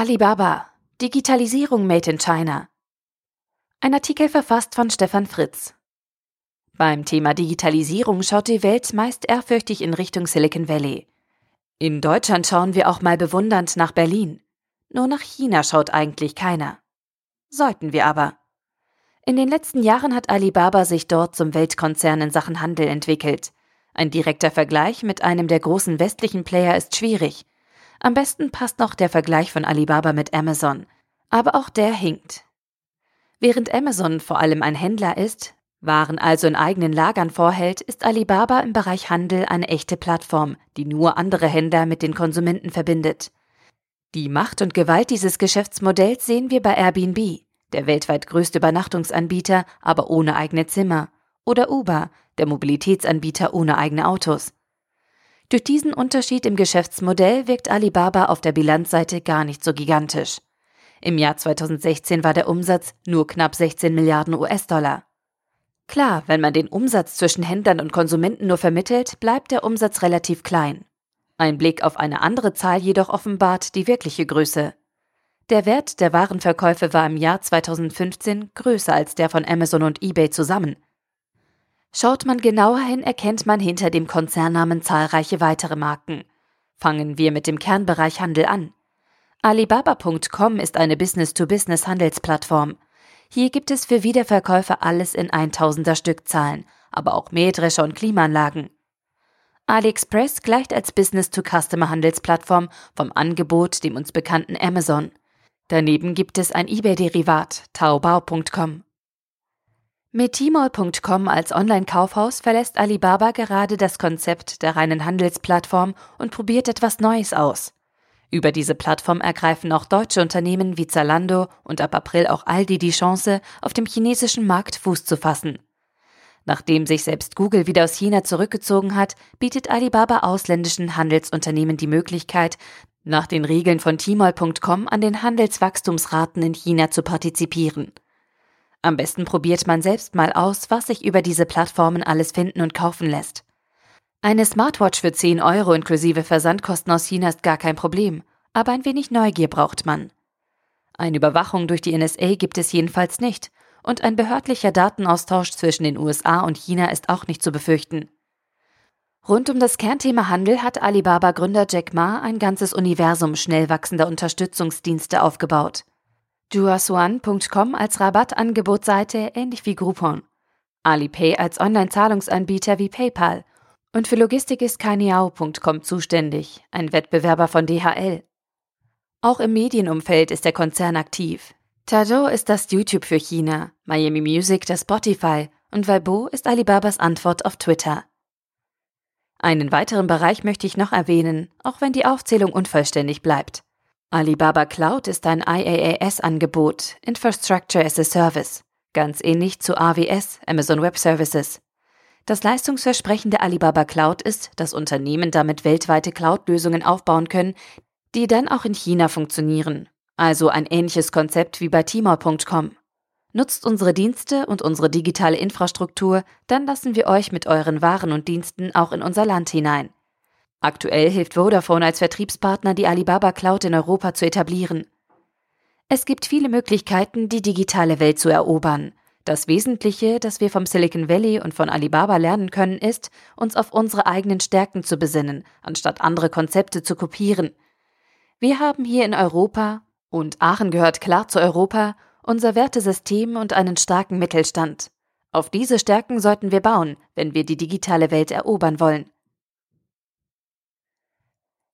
Alibaba. Digitalisierung made in China. Ein Artikel verfasst von Stefan Fritz. Beim Thema Digitalisierung schaut die Welt meist ehrfürchtig in Richtung Silicon Valley. In Deutschland schauen wir auch mal bewundernd nach Berlin. Nur nach China schaut eigentlich keiner. Sollten wir aber. In den letzten Jahren hat Alibaba sich dort zum Weltkonzern in Sachen Handel entwickelt. Ein direkter Vergleich mit einem der großen westlichen Player ist schwierig. Am besten passt noch der Vergleich von Alibaba mit Amazon. Aber auch der hinkt. Während Amazon vor allem ein Händler ist, Waren also in eigenen Lagern vorhält, ist Alibaba im Bereich Handel eine echte Plattform, die nur andere Händler mit den Konsumenten verbindet. Die Macht und Gewalt dieses Geschäftsmodells sehen wir bei Airbnb, der weltweit größte Übernachtungsanbieter, aber ohne eigene Zimmer, oder Uber, der Mobilitätsanbieter ohne eigene Autos. Durch diesen Unterschied im Geschäftsmodell wirkt Alibaba auf der Bilanzseite gar nicht so gigantisch. Im Jahr 2016 war der Umsatz nur knapp 16 Milliarden US-Dollar. Klar, wenn man den Umsatz zwischen Händlern und Konsumenten nur vermittelt, bleibt der Umsatz relativ klein. Ein Blick auf eine andere Zahl jedoch offenbart die wirkliche Größe. Der Wert der Warenverkäufe war im Jahr 2015 größer als der von Amazon und eBay zusammen. Schaut man genauer hin, erkennt man hinter dem Konzernnamen zahlreiche weitere Marken. Fangen wir mit dem Kernbereich Handel an. Alibaba.com ist eine Business-to-Business-Handelsplattform. Hier gibt es für Wiederverkäufer alles in 1000er Stückzahlen, aber auch Mähdrescher und Klimaanlagen. AliExpress gleicht als Business-to-Customer-Handelsplattform vom Angebot dem uns bekannten Amazon. Daneben gibt es ein eBay-Derivat, Taobao.com. Mit Tmall.com als Online-Kaufhaus verlässt Alibaba gerade das Konzept der reinen Handelsplattform und probiert etwas Neues aus. Über diese Plattform ergreifen auch deutsche Unternehmen wie Zalando und ab April auch Aldi die Chance, auf dem chinesischen Markt Fuß zu fassen. Nachdem sich selbst Google wieder aus China zurückgezogen hat, bietet Alibaba ausländischen Handelsunternehmen die Möglichkeit, nach den Regeln von Tmall.com an den Handelswachstumsraten in China zu partizipieren. Am besten probiert man selbst mal aus, was sich über diese Plattformen alles finden und kaufen lässt. Eine Smartwatch für 10 Euro inklusive Versandkosten aus China ist gar kein Problem, aber ein wenig Neugier braucht man. Eine Überwachung durch die NSA gibt es jedenfalls nicht und ein behördlicher Datenaustausch zwischen den USA und China ist auch nicht zu befürchten. Rund um das Kernthema Handel hat Alibaba-Gründer Jack Ma ein ganzes Universum schnell wachsender Unterstützungsdienste aufgebaut. Duasuan.com als Rabattangebotsseite ähnlich wie Groupon. Alipay als Online-Zahlungsanbieter wie PayPal. Und für Logistik ist Kaniao.com zuständig, ein Wettbewerber von DHL. Auch im Medienumfeld ist der Konzern aktiv. Tado ist das YouTube für China, Miami Music das Spotify und Weibo ist Alibabas Antwort auf Twitter. Einen weiteren Bereich möchte ich noch erwähnen, auch wenn die Aufzählung unvollständig bleibt. Alibaba Cloud ist ein IaaS-Angebot, Infrastructure as a Service, ganz ähnlich zu AWS, Amazon Web Services. Das Leistungsversprechen der Alibaba Cloud ist, dass Unternehmen damit weltweite Cloud-Lösungen aufbauen können, die dann auch in China funktionieren also ein ähnliches Konzept wie bei Timor.com. Nutzt unsere Dienste und unsere digitale Infrastruktur, dann lassen wir euch mit euren Waren und Diensten auch in unser Land hinein. Aktuell hilft Vodafone als Vertriebspartner, die Alibaba Cloud in Europa zu etablieren. Es gibt viele Möglichkeiten, die digitale Welt zu erobern. Das Wesentliche, das wir vom Silicon Valley und von Alibaba lernen können, ist, uns auf unsere eigenen Stärken zu besinnen, anstatt andere Konzepte zu kopieren. Wir haben hier in Europa und Aachen gehört klar zu Europa, unser Wertesystem und einen starken Mittelstand. Auf diese Stärken sollten wir bauen, wenn wir die digitale Welt erobern wollen.